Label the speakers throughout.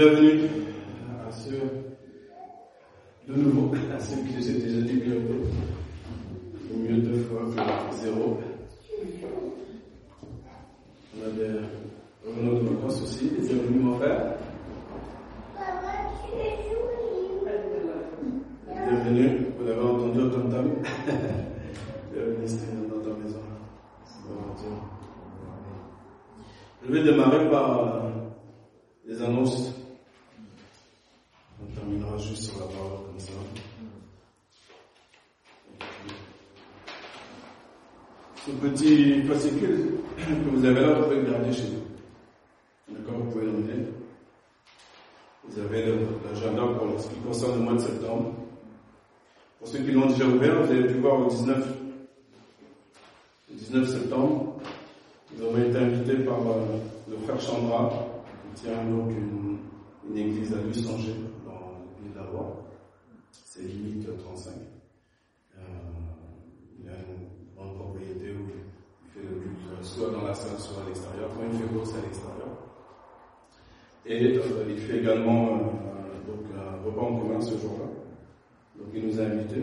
Speaker 1: Bienvenue à ceux, de nouveau, à ceux qui j'ai déjà dit bienvenue. Au mieux deux fois que zéro. On a des de vacances aussi. Bienvenue mon frère. Bienvenue, vous l'avez entendu au tam tam. Bienvenue Stéphane dans ta maison. Je vais démarrer par euh, les annonces. On terminera juste sur la parole comme ça. Ce petit fascicule que vous avez là, vous pouvez le garder chez vous. D'accord Vous pouvez l'emmener. Vous avez le- l'agenda pour ce qui concerne le mois de septembre. Pour ceux qui l'ont déjà ouvert, vous avez pu voir au 19, le 19 septembre, nous avons été invités par euh, le frère Chandra, qui tient donc une, église à Lusanger, dans le Loire. C'est limite 35. Euh, il a une grande propriété où il fait le culte euh, soit dans la salle, soit à l'extérieur. Quand il fait beau, c'est à l'extérieur. Et il fait également donc, un repas en commun ce jour-là. Donc il nous a invités.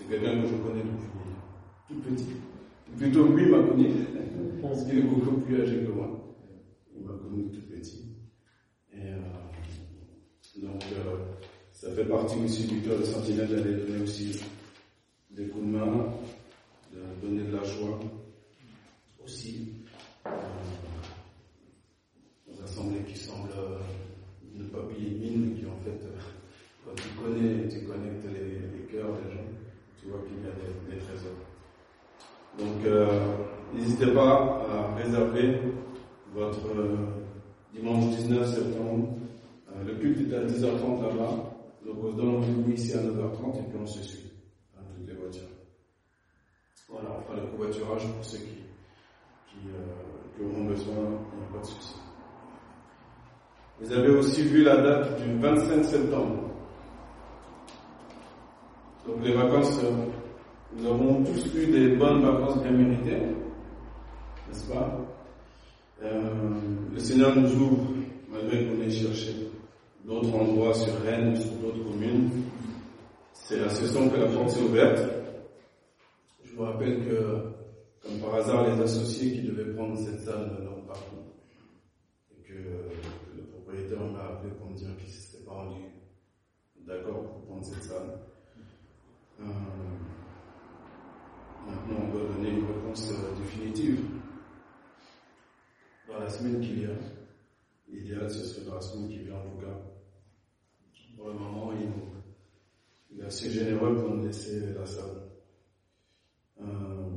Speaker 1: C'est quelqu'un que je connais depuis tout petit. Plutôt lui m'a connu, parce qu'il est beaucoup plus âgé que moi. Il m'a connu tout petit. Et euh, donc euh, ça fait partie aussi du cœur de Sentinelle d'aller donner aussi des coups de main, de donner de la joie aussi euh, aux assemblées qui semblent euh, ne pas payer de mine, mais qui en fait, euh, quand tu connais, tu connectes les, les cœurs des gens, tu vois qu'il y a des, des trésors. Donc, euh, n'hésitez pas à réserver votre euh, dimanche 19 septembre. Euh, le culte est à 10h30 là-bas. Donc, on se donne rendez-vous ici à 9h30 et puis on se suit à toutes les voitures. Voilà, on fera le covoiturage pour ceux qui, qui, euh, qui auront besoin, il n'y a pas de souci. Vous avez aussi vu la date du 25 septembre. Donc les vacances, euh, nous avons tous eu des bonnes vacances bien méritées, n'est-ce pas? Euh, Le Seigneur nous ouvre, malgré qu'on ait cherché d'autres endroits sur Rennes sur d'autres communes. C'est la saison que la porte s'est ouverte. Je vous rappelle que, comme par hasard, les associés qui devaient prendre cette salle n'ont pas pris. Et que le propriétaire m'a appelé pour me dire qu'il ne s'était pas rendu d'accord pour prendre cette salle. Euh, maintenant, on doit donner une réponse euh, définitive dans la semaine qui vient. L'idéal, ce serait dans la semaine qui vient, en tout cas. Pour le moment, il, est assez généreux pour nous laisser la salle. Euh,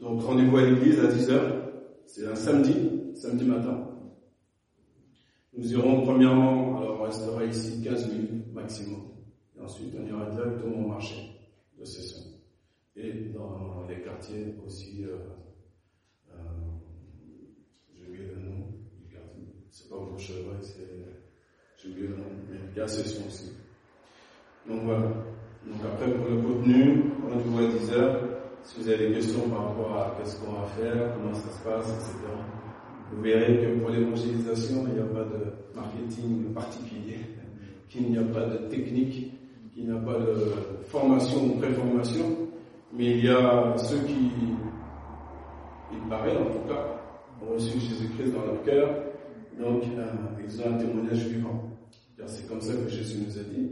Speaker 1: donc, rendez-vous à l'église à 10h. C'est un samedi, samedi matin. Nous irons premièrement, alors on restera ici 15 minutes maximum. Ensuite, on ira directement au marché de Cesson. Et dans les quartiers aussi, euh, euh, j'ai oublié le nom du quartier. C'est pas Bourchevreuil, c'est, j'ai oublié le nom, mais il y a Cesson aussi. Donc voilà. Donc après, pour le contenu, rendez-vous à 10h. Si vous avez des questions par rapport à qu'est-ce qu'on va faire, comment ça se passe, etc. Vous verrez que pour l'évangélisation, il n'y a pas de marketing particulier, qu'il n'y a pas de technique, qu'il n'y a pas de formation ou préformation, mais il y a ceux qui, il paraît en tout cas, ont reçu Jésus-Christ dans leur cœur, donc euh, ils ont un témoignage vivant. Car c'est comme ça que Jésus nous a dit.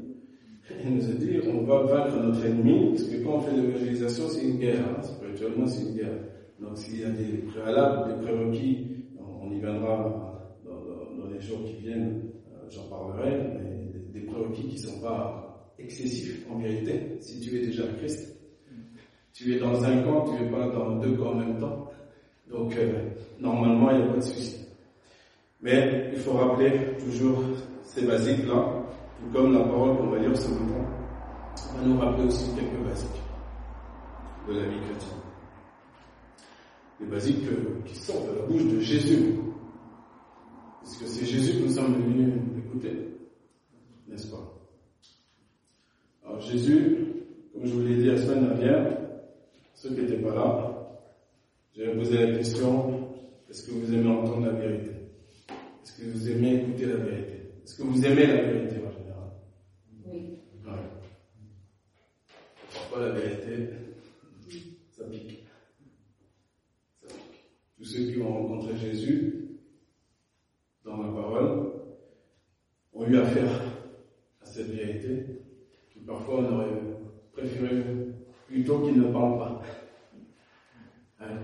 Speaker 1: Il nous a dit, on va vaincre notre ennemi, parce que quand on fait l'évangélisation, c'est une guerre, hein, spirituellement c'est une guerre. Donc s'il y a des préalables, des prérequis, on y viendra dans, les jours qui viennent, euh, j'en parlerai, mais des prérequis qui ne sont pas excessifs en vérité, si tu es déjà Christ. Tu es dans un camp, tu n'es pas dans deux camps en même temps. Donc euh, normalement, il n'y a pas de souci. Mais il faut rappeler toujours ces basiques-là, tout comme la parole qu'on va lire ce matin. va nous rappeler aussi quelques basiques de la vie chrétienne. Les basiques qui sortent de la bouche de Jésus. Parce que c'est Jésus que nous sommes venus écouter, n'est-ce pas? Jésus, comme je vous l'ai dit la semaine dernière, ceux qui n'étaient pas là, j'ai posé la question, est-ce que vous aimez entendre la vérité? Est-ce que vous aimez écouter la vérité? Est-ce que vous aimez la vérité en général
Speaker 2: Oui.
Speaker 1: Ouais. Parfois la vérité, ça pique. Ça pique. Tous ceux qui ont rencontré Jésus dans la parole ont eu affaire à cette vérité qui parfois on aurait préféré plutôt qu'il ne parle pas. Hein?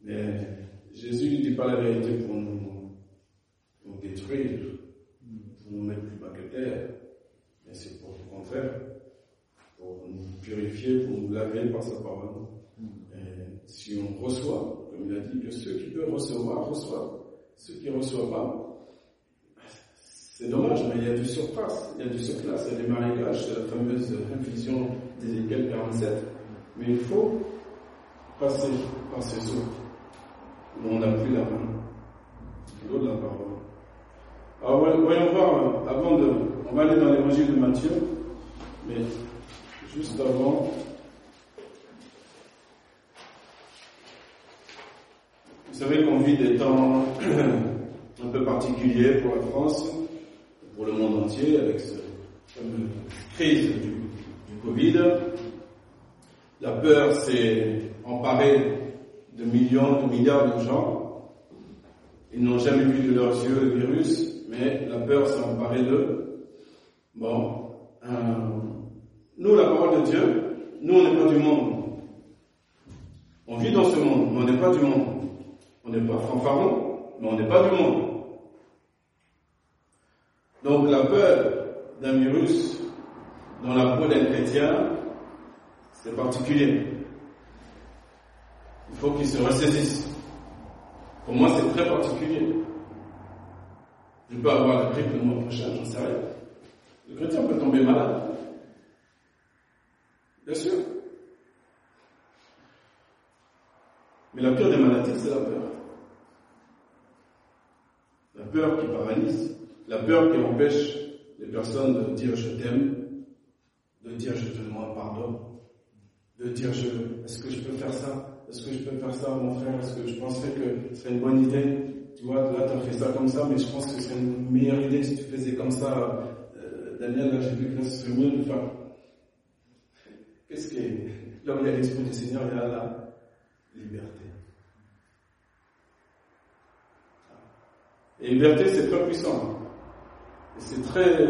Speaker 1: Mais Jésus ne dit pas la vérité pour nous, nous détruire, pour nous mettre plus bas que terre, mais c'est pour le contraire, pour nous purifier, pour nous laver par sa parole. Et si on reçoit, comme il a dit, que ceux qui peuvent recevoir, reçoivent. Ceux qui ne reçoivent pas, c'est dommage, mais il y a du surface, il y a du surclasse, il y a des marécages, c'est la fameuse infusion d'Ézéchiel 47. Mais il faut passer par ces eaux où on n'a plus la main, l'eau de la parole. Alors voyons voir, avant de... On va aller dans l'évangile de Matthieu, mais juste avant, vous savez qu'on vit des temps un peu particuliers pour la France, pour le monde entier, avec cette crise du, du Covid. La peur s'est emparée de millions, de milliards de gens. Ils n'ont jamais vu de leurs yeux le virus, mais la peur s'est emparée d'eux. Bon, euh, nous, la parole de Dieu, nous, on n'est pas du monde. On vit dans ce monde, mais on n'est pas du monde. On n'est pas fanfaron, mais on n'est pas du monde. Donc la peur d'un virus dans la peau d'un chrétien, c'est particulier. Il faut qu'il se ressaisisse. Pour moi, c'est très particulier. Je peux avoir la grippe le mois prochain, j'en sais rien. Le chrétien peut tomber malade. Bien sûr. Mais la pire des maladies, c'est la peur. Peur qui paralyse, la peur qui empêche les personnes de dire je t'aime, de dire je te demande pardon, de dire est-ce que je peux faire ça? Est-ce que je peux faire ça, mon frère? Est-ce que je penserais que ce serait une bonne idée? Tu vois, là, tu as fait ça comme ça, mais je pense que ce serait une meilleure idée si tu faisais comme ça. Euh, Daniel, là, j'ai vu que ce serait mieux de faire. Qu'est-ce qui est Là où il y a l'Esprit du Seigneur, il y a la liberté. Et liberté, c'est très puissant. C'est très,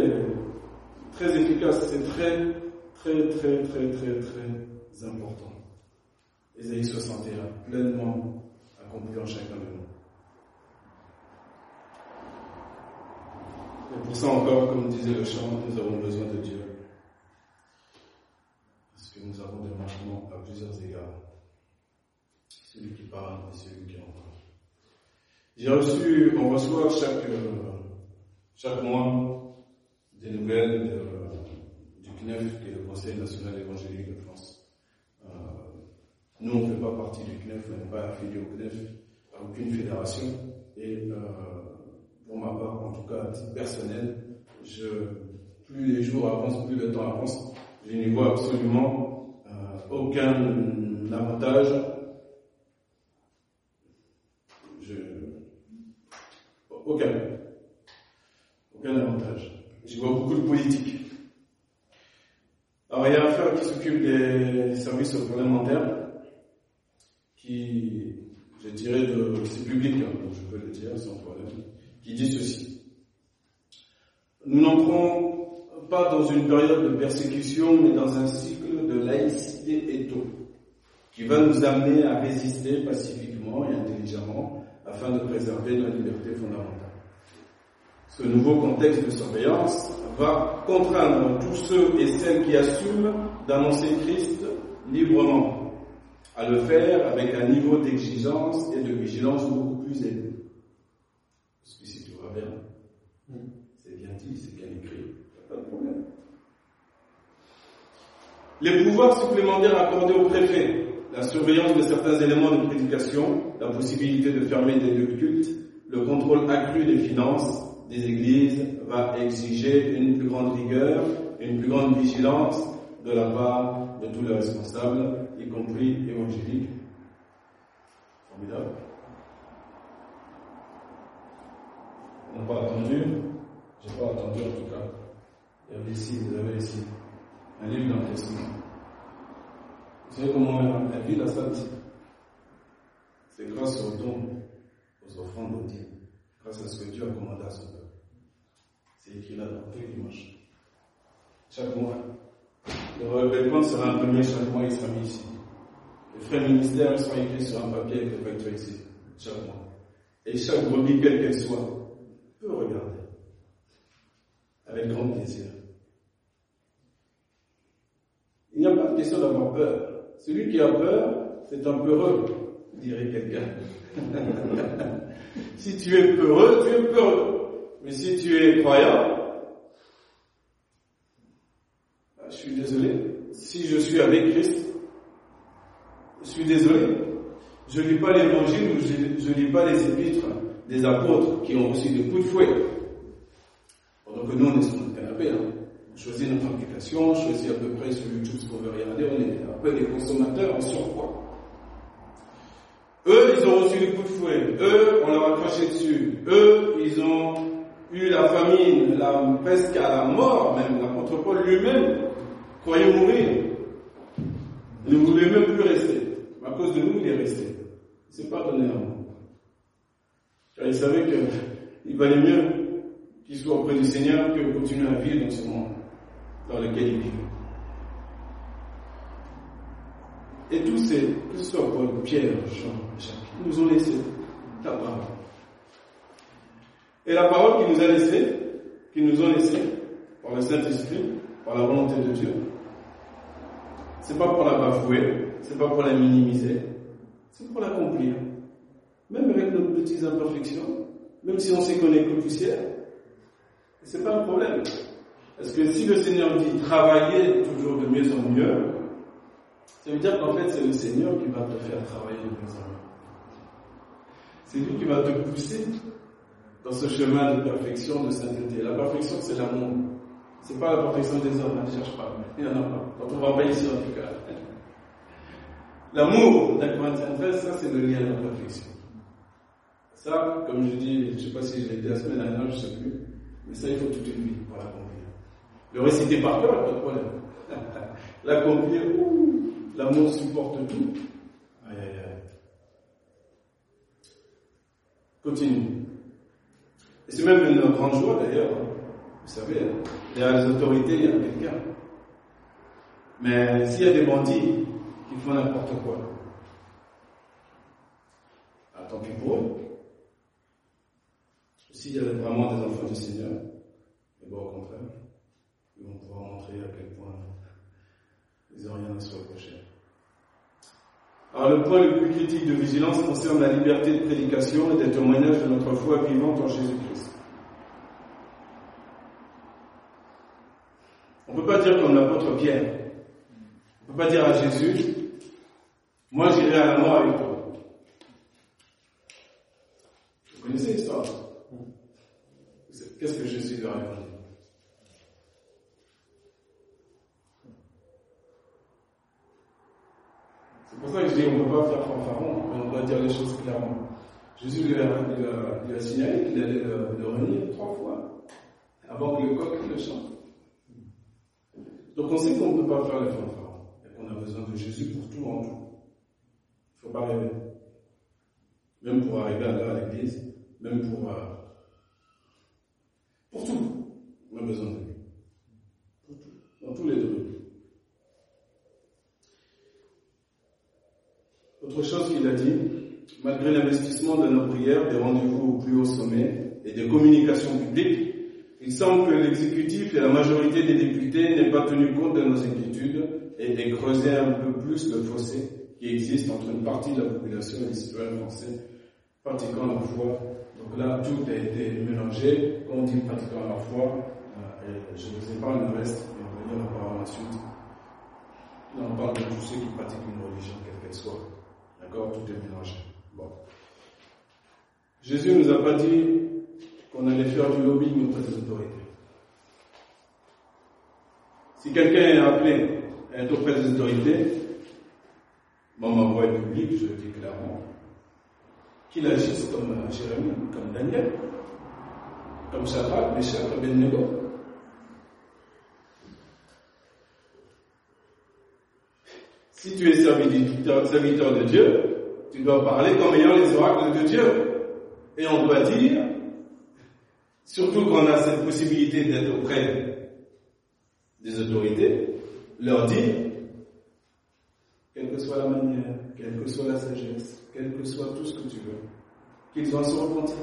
Speaker 1: très efficace. C'est très, très, très, très, très, très important. Ésaïe 61, pleinement accompli en chacun de nous. Et pour ça encore, comme disait le chant, nous avons besoin de Dieu. Parce que nous avons des manquements à plusieurs égards. Celui qui parle et celui qui entend. J'ai reçu, on reçoit chaque, chaque mois des nouvelles de, du CNEF, qui est le Conseil national évangélique de France. Euh, nous, on ne fait pas partie du CNEF, on n'est pas affilié au CNEF, à aucune fédération. Et euh, pour ma part, en tout cas à titre personnel, je, plus les jours avancent, plus le temps avance, je n'y vois absolument euh, aucun avantage aucun. Aucun avantage. J'y vois beaucoup de politique. Alors il y a un frère qui s'occupe des services parlementaires, qui, je dirais, de, c'est public, hein, donc je peux le dire sans problème, qui dit ceci. Nous n'entrons pas dans une période de persécution, mais dans un cycle de laïcité et taux, qui va nous amener à résister pacifiquement et intelligemment afin de préserver nos libertés fondamentales. Ce nouveau contexte de surveillance va contraindre tous ceux et celles qui assument d'annoncer Christ librement à le faire avec un niveau d'exigence et de vigilance beaucoup plus élevé. Parce que si tout va bien, c'est bien dit, c'est bien écrit, pas de problème. Les pouvoirs supplémentaires accordés au préfet, la surveillance de certains éléments de prédication, la possibilité de fermer des lieux de culte, le contrôle accru des finances des églises va exiger une plus grande rigueur, une plus grande vigilance de la part de tous les responsables, y compris évangéliques. Formidable. On n'a pas attendu, j'ai pas attendu en tout cas. Ici, vous avez ici, un livre dans savez comment elle vit la salle C'est grâce aux dons, aux offrandes aux dîmes, grâce à ce que Dieu a commandé à son peuple. C'est écrit là dans le dimanche. Chaque mois. Le revêtement sera imprimé chaque mois, il sera mis ici. Les frais ministères sont écrits sur un papier avec le facteur ici, chaque mois. Et chaque brebis, quelle qu'elle soit, peut regarder. Avec grand plaisir. Il n'y a pas de question d'avoir peur. Celui qui a peur, c'est un peureux, dirait quelqu'un. si tu es peureux, tu es peureux. Mais si tu es croyant, je suis désolé. Si je suis avec Christ, je suis désolé. Je ne lis pas l'évangile ou je ne lis pas les épîtres des apôtres qui ont reçu des coups de fouet. Pendant que nous, on est sur notre canapé. Hein. On choisit notre application, on choisit à peu près sur YouTube ce qu'on veut regarder. On est peu des consommateurs en surpoids. Eux, ils ont reçu des coups de fouet. Eux, on leur a craché dessus. Eux, ils ont eu la famine, la, presque à la mort même. L'apôtre Paul lui-même croyait mourir. Il ne voulait même plus rester. À cause de nous, il est resté. Il pas donné à nous. Car il savait qu'il valait mieux qu'il soit auprès du Seigneur que de continuer à vivre dans ce monde dans lequel il vit. Et tous ces, que ce soit Paul, Pierre, Jean, Jacques, ils nous ont laissé la parole. Et la parole qu'ils nous a laissée, qu'ils nous ont laissée par le Saint-Esprit, par la volonté de Dieu, c'est pas pour la bafouer, c'est pas pour la minimiser, c'est pour l'accomplir. Même avec nos petites imperfections, même si on sait qu'on est que poussière, c'est pas un problème. Parce que si le Seigneur dit travailler toujours de mieux en mieux, ça veut dire qu'en fait c'est le Seigneur qui va te faire travailler de mieux en mieux. C'est lui qui va te pousser dans ce chemin de perfection, de sainteté. La perfection c'est l'amour. C'est pas la perfection des hommes, ne cherche pas. Il n'y en a pas. On ne trouvera pas ici en tout cas. L'amour d'un Corinthiens 13, ça c'est le lien de la perfection. Ça, comme je dis, je ne sais pas si je l'ai dit la semaine dernière, je ne sais plus, mais ça il faut toute une vie. Le réciter par cœur, pas de problème. L'accomplir, l'amour supporte tout. Aïe, aïe, aïe. Continue. Et c'est même une grande joie d'ailleurs. Vous savez, y a les autorités, il y a quelqu'un. Mais s'il y a des bandits qui font n'importe quoi, ah, tant pis pour eux. S'il y a vraiment des enfants du Seigneur, et bon, au contraire, ils vont pouvoir montrer à quel point ils n'ont rien à. Alors le point le plus critique de vigilance concerne la liberté de prédication et des témoignages de notre foi vivante en Jésus-Christ. On ne peut pas dire comme l'apôtre Pierre. On ne peut pas dire à Jésus, moi j'irai à la mort avec toi. Vous connaissez l'histoire? Qu'est-ce que Jésus lui a répondu C'est pour ça que je dis on ne peut pas faire fanfaron, mais on doit dire les choses clairement. Jésus lui a, lui a, signalé qu'il allait le, renier trois fois avant que le coq le chante. Donc on sait qu'on ne peut pas faire les fanfarons et qu'on a besoin de Jésus pour tout en tout. Il ne faut pas rêver. Même pour arriver à l'église, même pour, euh, pour tout, on a besoin de lui. Pour tout, dans tous les domaines. Autre chose qu'il a dit, malgré l'investissement de nos prières, des rendez-vous au plus haut sommet et des communications publiques, il semble que l'exécutif et la majorité des députés n'aient pas tenu compte de nos inquiétudes et aient creusé un peu plus le fossé qui existe entre une partie de la population et les citoyens français pratiquant leur foi. Donc là, tout a été mélangé. Quand on dit pratiquant leur foi, euh, je vous épargne le reste et on va lire la parole ensuite. on parle de tous ceux qui pratiquent une religion, quelle qu'elle soit. D'accord Tout est mélangé. Bon. Jésus ne nous a pas dit qu'on allait faire du lobbying auprès des autorités. Si quelqu'un est appelé à être auprès des autorités, moi, ma est publique, je le dis clairement, qu'il agisse comme Jérémie, comme Daniel, comme Shadrach, Meshach, Abednego. Si tu es serviteur, de Dieu, tu dois parler comme ayant les oracles de Dieu. Et on doit dire, surtout quand on a cette possibilité d'être auprès des autorités, leur dire, quelle que soit la manière, quelle que soit la sagesse, quel que soit tout ce que tu veux, qu'ils doivent se repentir.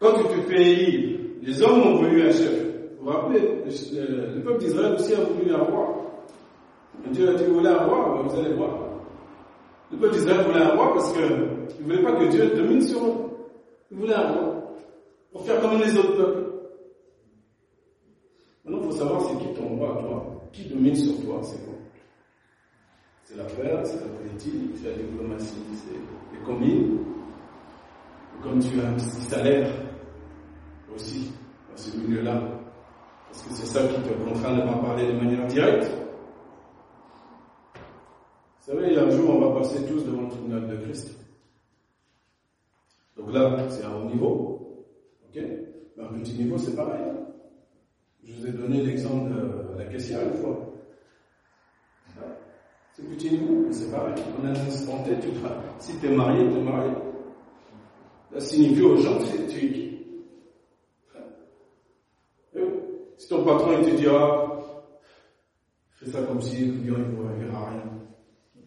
Speaker 1: Quand tu te élire, les hommes ont voulu un chef. Vous vous rappelez, le, peuple d'Israël aussi a voulu un roi. Dieu a dit, vous voulez un roi, vous allez voir. Le peuple d'Israël voulait un roi parce qu'il ne voulait pas que Dieu domine sur eux. Il voulait un roi. Pour faire comme les autres peuples. Maintenant, il faut savoir c'est qui ton roi, toi. Qui domine sur toi, c'est quoi? C'est l'affaire, c'est la politique, c'est la diplomatie, c'est les combines. Comme tu as un petit salaire aussi dans ce milieu-là. Parce que c'est ça qui te contraint de pas parler de manière directe. Vous savez, un jour, on va passer tous devant le tribunal de Christ. Donc là, c'est un haut niveau. Ok? Mais un petit niveau, c'est pareil. Je vous ai donné l'exemple de la caissière une fois. C'est petit niveau, mais c'est pareil. On a un instant tu Si tu es marié, tu es marié. Ça signifie aux gens que tu es qui Si ton patron il te dira, fais ça comme si le client ne verra rien.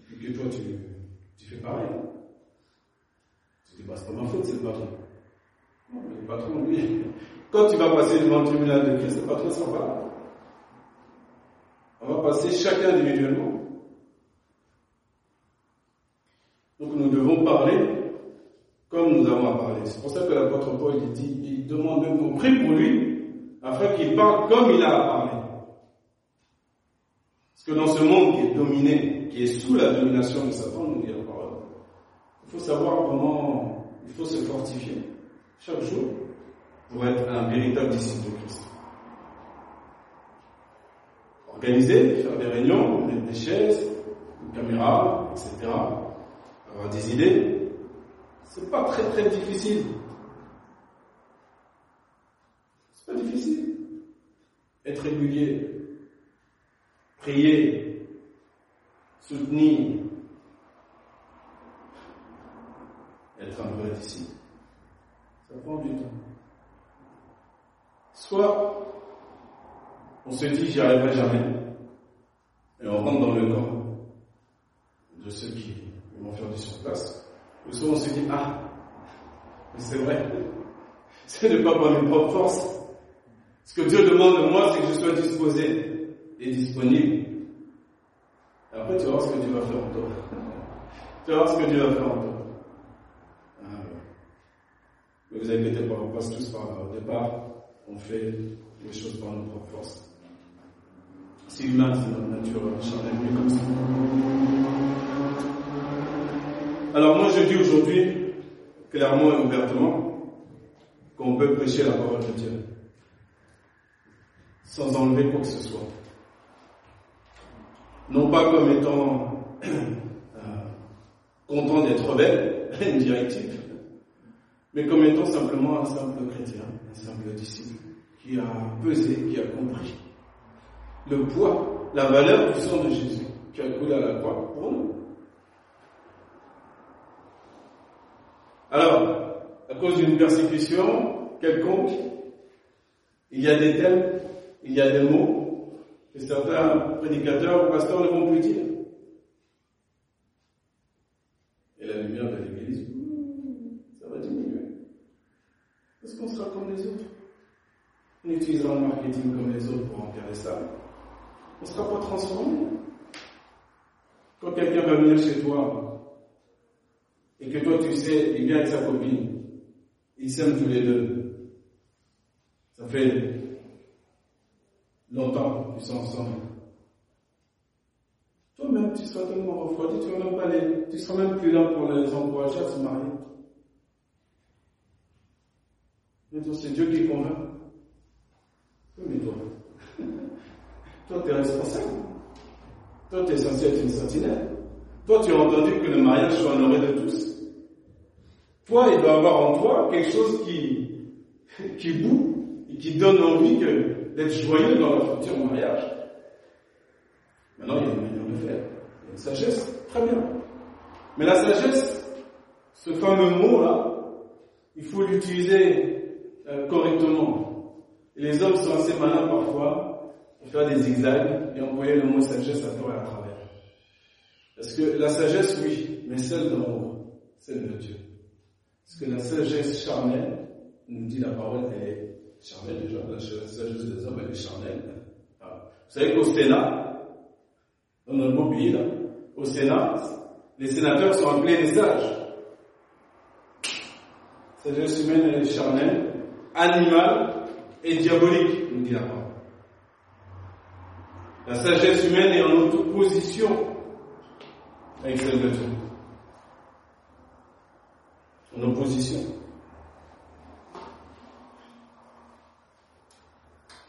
Speaker 1: Et que toi tu, fais pareil. Tu dis, bah, c'est pas ma faute, c'est le patron. Non, mais le patron, lui, quand tu vas passer devant le tribunal de Christ, le patron s'en va. On va passer chacun individuellement. Donc nous devons parler comme nous avons à parler. C'est pour ça que l'apôtre Paul il dit, il demande même qu'on prie pour lui, afin qu'il parle comme il a à parler. Parce que dans ce monde qui est dominé, qui est sous la domination de Satan, nous dit la parole, il faut savoir comment il faut se fortifier chaque jour pour être un véritable disciple de Christ. Organiser, faire des réunions, mettre des chaises, une caméra, etc. Avoir des idées. C'est pas très très difficile. C'est pas difficile. Être régulier, prier, soutenir, être un vrai disciple. Ça prend du temps. Soit on se dit j'y arriverai jamais, et on rentre dans le camp de ceux qui vont faire du surplace, ou soit on se dit ah, c'est vrai, c'est ne pas par mes propres forces. Ce que Dieu demande de moi, c'est que je sois disposé et disponible. Et après, tu vas voir ce que Dieu va faire en toi. tu vas voir ce que Dieu va faire en toi. Ah, ne vous inquiétez pas, on passe tous par là. Au départ, on fait les choses par nos propres forces. C'est humain, c'est notre nature charnelle, mais comme ça. Alors moi je dis aujourd'hui, clairement et ouvertement, qu'on peut prêcher la parole de Dieu sans enlever quoi que ce soit. Non pas comme étant euh, content d'être belle, une directive, mais comme étant simplement un simple chrétien, un simple disciple, qui a pesé, qui a compris le poids, la valeur du sang de Jésus, qui a coulé à la croix pour nous. Alors, à cause d'une persécution quelconque, il y a des thèmes, il y a des mots que certains prédicateurs ou pasteurs ne vont plus dire. Et la lumière de l'Église, ça va diminuer. Parce qu'on sera comme les autres. On utilisera le marketing comme les autres pour les salles. On ne sera pas transformé. Quand quelqu'un va venir chez toi et que toi tu sais, il vient avec sa copine, ils s'aiment tous les deux. Ça fait longtemps qu'ils sont ensemble. Toi-même, tu seras tellement refroidi, tu ne pas les, tu seras même plus là pour les encourager à se marier. Mais c'est Dieu qui convainc. Mais toi, toi, tu es responsable. Toi, tu es censé être une sentinelle. Toi, tu as entendu que le mariage soit honoré de tous. Toi, il doit avoir en toi quelque chose qui, qui boue et qui donne envie d'être joyeux dans le futur mariage. Maintenant, il y a une manière de faire. Il y a une sagesse, très bien. Mais la sagesse, ce fameux mot-là, il faut l'utiliser euh, correctement. Et les hommes sont assez malins parfois pour faire des zigzags et envoyer le mot sagesse à tort et à travers. Parce que la sagesse, oui, mais celle d'en haut, celle de Dieu. Parce que la sagesse charnelle, nous dit la parole, elle est charnelle déjà, la sagesse des hommes, elle est charnelle. Vous savez qu'au Sénat, dans notre beau au Sénat, les sénateurs sont appelés des sages. Sagesse humaine, elle est charnelle, animale et diabolique, nous dit la parole. La sagesse humaine est en opposition avec celle de Dieu. En opposition.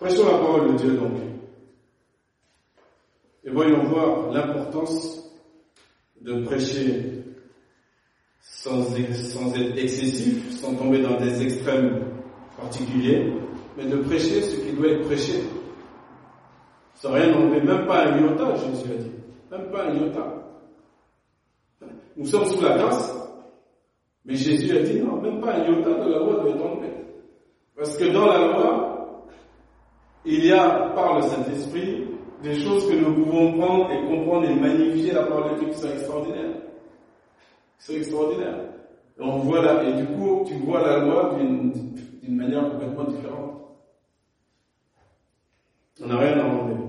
Speaker 1: Prêchons la parole de Dieu donc. Et voyons voir l'importance de prêcher sans, être excessif, sans tomber dans des extrêmes particuliers, mais de prêcher ce qui doit être prêché. Sans rien enlever, même pas un iota, Jésus a dit. Même pas un iota. Nous sommes sous la grâce, mais Jésus a dit non, même pas un iota de la loi doit être enlevé. Parce que dans la loi, il y a, par le Saint-Esprit, des choses que nous pouvons prendre et comprendre et magnifier la parole de Dieu qui sont extraordinaires. Qui sont extraordinaires. Et on voit et du coup, tu vois la loi d'une manière complètement différente. On n'a rien à enlever.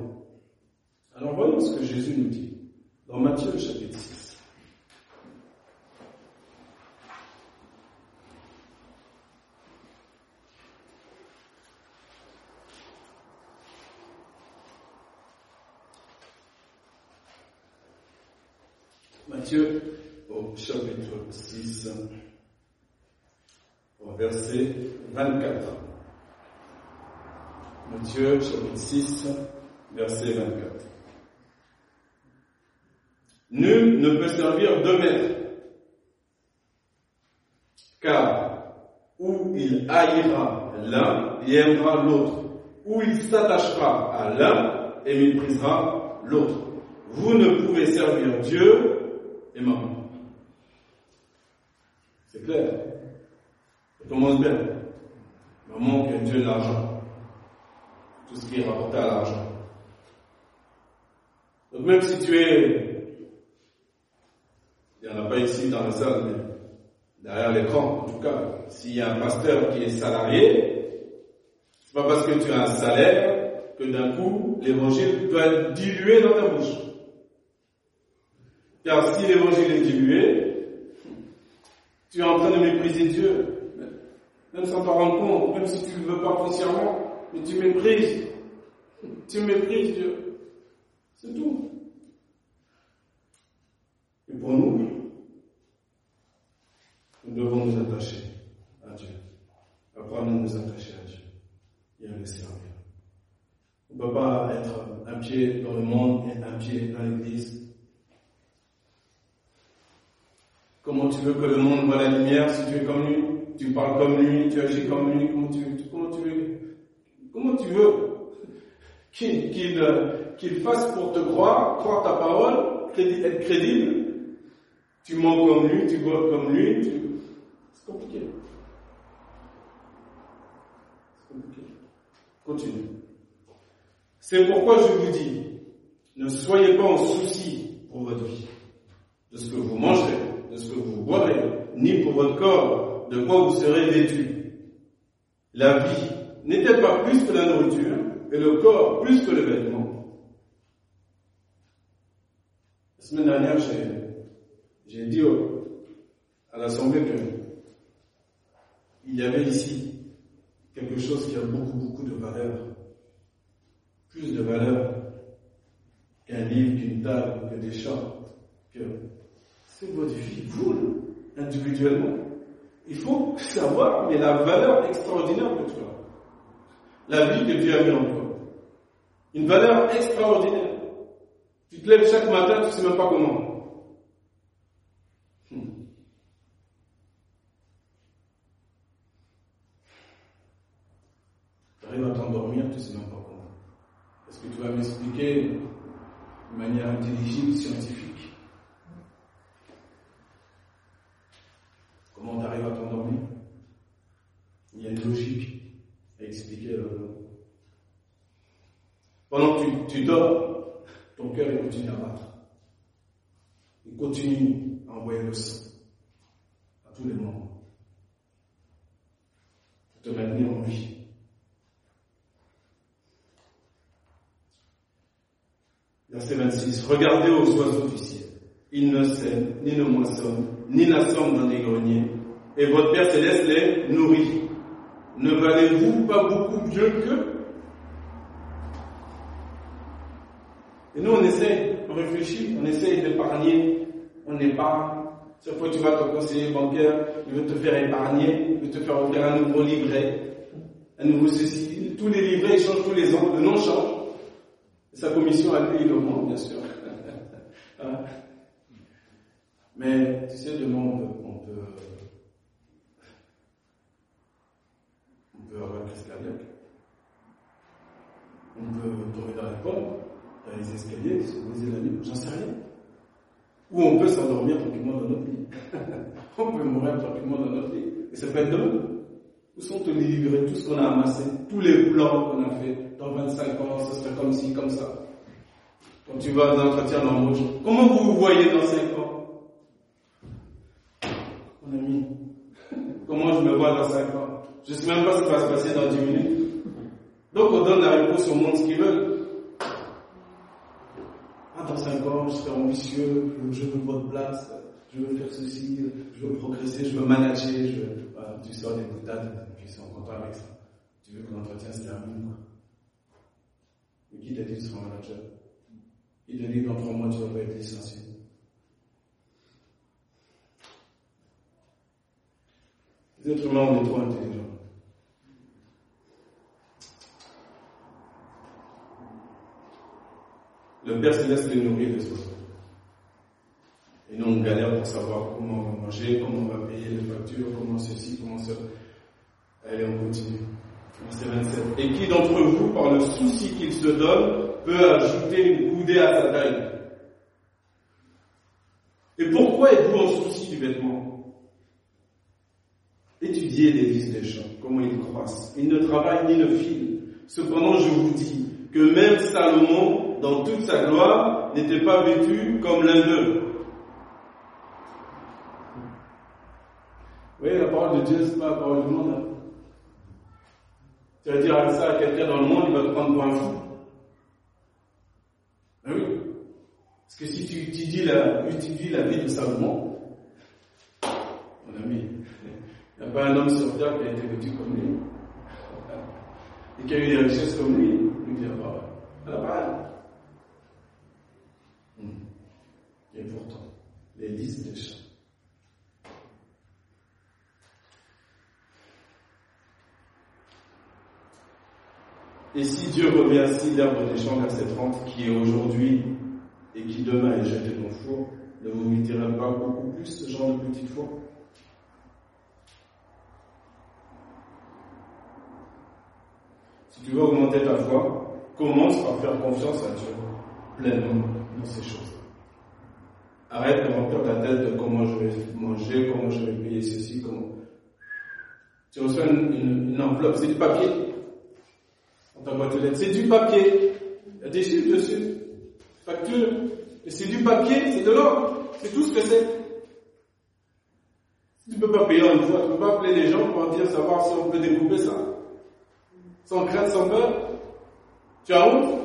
Speaker 1: Alors voyons ce que Jésus nous dit dans Matthieu chapitre 6. Matthieu au chapitre 6, au verset 24. Matthieu chapitre 6, verset 24. Nul ne peut servir deux maîtres, car où il haïra l'un et aimera l'autre, ou il s'attachera à l'un et méprisera l'autre. Vous ne pouvez servir Dieu et maman. C'est clair. Ça commence bien. Maman qui a Dieu l'argent. Tout ce qui est rapporté à l'argent. Donc même si tu es, il n'y en a pas ici dans la salle, mais derrière l'écran, en tout cas, s'il y a un pasteur qui est salarié, c'est pas parce que tu as un salaire que d'un coup, l'évangile doit être dilué dans ta bouche. Car si l'évangile est dilué, tu es en train de mépriser Dieu, même sans t'en rendre compte, même si tu ne le veux pas consciemment, mais tu méprises. Tu méprises Dieu. C'est tout. Et pour nous, nous devons nous attacher à Dieu. Apprendre à nous attacher à Dieu et à le servir. On ne peut pas être un pied dans le monde et un pied dans l'église Comment tu veux que le monde voit la lumière si tu es comme lui? Tu parles comme lui, tu agis comme lui, comment tu veux Comment tu veux qu'il fasse pour te croire, croire ta parole, être crédible? Tu mens comme lui, tu vois comme lui, c'est compliqué. C'est compliqué. Continue. C'est pourquoi je vous dis, ne soyez pas en souci pour votre vie, de ce que vous mangerez de ce que vous boirez, ni pour votre corps, de quoi vous serez vêtu. La vie n'était pas plus que la nourriture, et le corps plus que le vêtement. La semaine dernière, j'ai dit à l'Assemblée que il y avait ici quelque chose qui a beaucoup, beaucoup de valeur, plus de valeur qu'un livre, qu'une table, que des chants, que c'est votre vie, vous, individuellement. Il faut savoir, mais la valeur extraordinaire que tu as. La vie que Dieu a mis en toi. Une valeur extraordinaire. Tu te lèves chaque matin, tu ne sais même pas comment. Hmm. Tu arrives à t'endormir, tu ne sais même pas comment. Est-ce que tu vas m'expliquer de manière intelligible, scientifique? Comment tu arrives à t'endormir? Il y a une logique expliquer. Pendant que tu, dors, ton cœur continue à battre. Il continue à envoyer le sang à tous les moments pour te maintenir en vie. Verset 26. Regardez aux oiseaux du ciel. Ils ne sèment, ni ne moissonnent, ni n'assemblent dans des greniers. Et votre Père Céleste les nourrit. Ne valez-vous pas beaucoup mieux qu'eux Et nous, on essaie, on réfléchit, on essaie d'épargner, on épargne. Chaque fois tu vas ton conseiller bancaire, il veut te faire épargner, il veut te faire offrir un nouveau livret, un nouveau ceci. Tous les livrets, ils changent tous les ans, le nom change. sa commission à lui, il augmente, bien sûr. Hein? Mais tu sais, demain, on peut, on peut, on peut avoir une. On peut tomber dans la pompe dans les escaliers, se poser la nuit, j'en sais rien. Ou on peut s'endormir tranquillement dans notre lit. on peut mourir tranquillement dans notre lit. Et ça peut être demain. Où sont livrets, tout ce qu'on a amassé, tous les plans qu'on a fait dans 25 ans, ça serait comme ci, comme ça. Quand tu vas dans l'entretien d'embauche, comment vous vous voyez dans 5 ans? Mon ami, comment je me vois dans 5 ans? Je ne sais même pas ce qui va se passer dans 10 minutes. Donc on donne la réponse au monde ce qu'ils veulent dans 5 ans, je serai ambitieux, je veux votre place, je veux faire ceci, je veux progresser, je veux manager, je veux... tu sors des boutades, puis ils sont contents avec ça. Tu veux que l'entretien se termine. Mais qui t'a dit que tu seras manager Il t'a dit dans 3 mois, tu vas pas être licencié. Les êtres humains, on est trop intelligents. Le Père Céleste les nourrit les autres. Et nous, on galère pour savoir comment on va manger, comment on va payer les factures, comment ceci, comment ça. Allez, on continue. Verset 27. Et qui d'entre vous, par le souci qu'il se donne, peut ajouter une coudée à sa taille? Et pourquoi êtes-vous en souci du vêtement? Étudiez les vis des champs, comment ils croissent. Ils ne travaillent ni ne filent. Cependant, je vous dis que même Salomon, dans toute sa gloire, n'était pas vêtu comme l'un d'eux. Vous voyez, la parole de Dieu, c'est pas la parole du monde. Tu vas dire ça à quelqu'un dans le monde, il va te prendre pour un fou. Ben oui. Parce que si tu étudies la, vie de Salomon, mon ami, il n'y a pas un homme sur terre qui a été vêtu comme lui. Et qui a eu des richesses comme lui. Il ne dit pas. Elle pas. Et pourtant, les listes des champs. Et si Dieu revient ainsi l'herbe des champs, verset 30, qui est aujourd'hui et qui demain est jeté dans le four, ne vous mettez pas beaucoup plus ce genre de petit four? Si tu veux augmenter ta foi, commence par faire confiance à Dieu pleinement dans ces choses. Arrête de remplir ta tête de comment je vais manger, comment je vais payer ceci, comment. Tu reçois une, enveloppe, c'est du papier. On ta boîte lettres, c'est du papier. Il y a des chiffres dessus. Facture. Et c'est du papier, c'est de l'or. C'est tout ce que c'est. Tu ne peux pas payer en une fois, tu ne peux pas appeler les gens pour dire savoir si on peut découper ça. Sans crainte, sans peur. Tu as honte?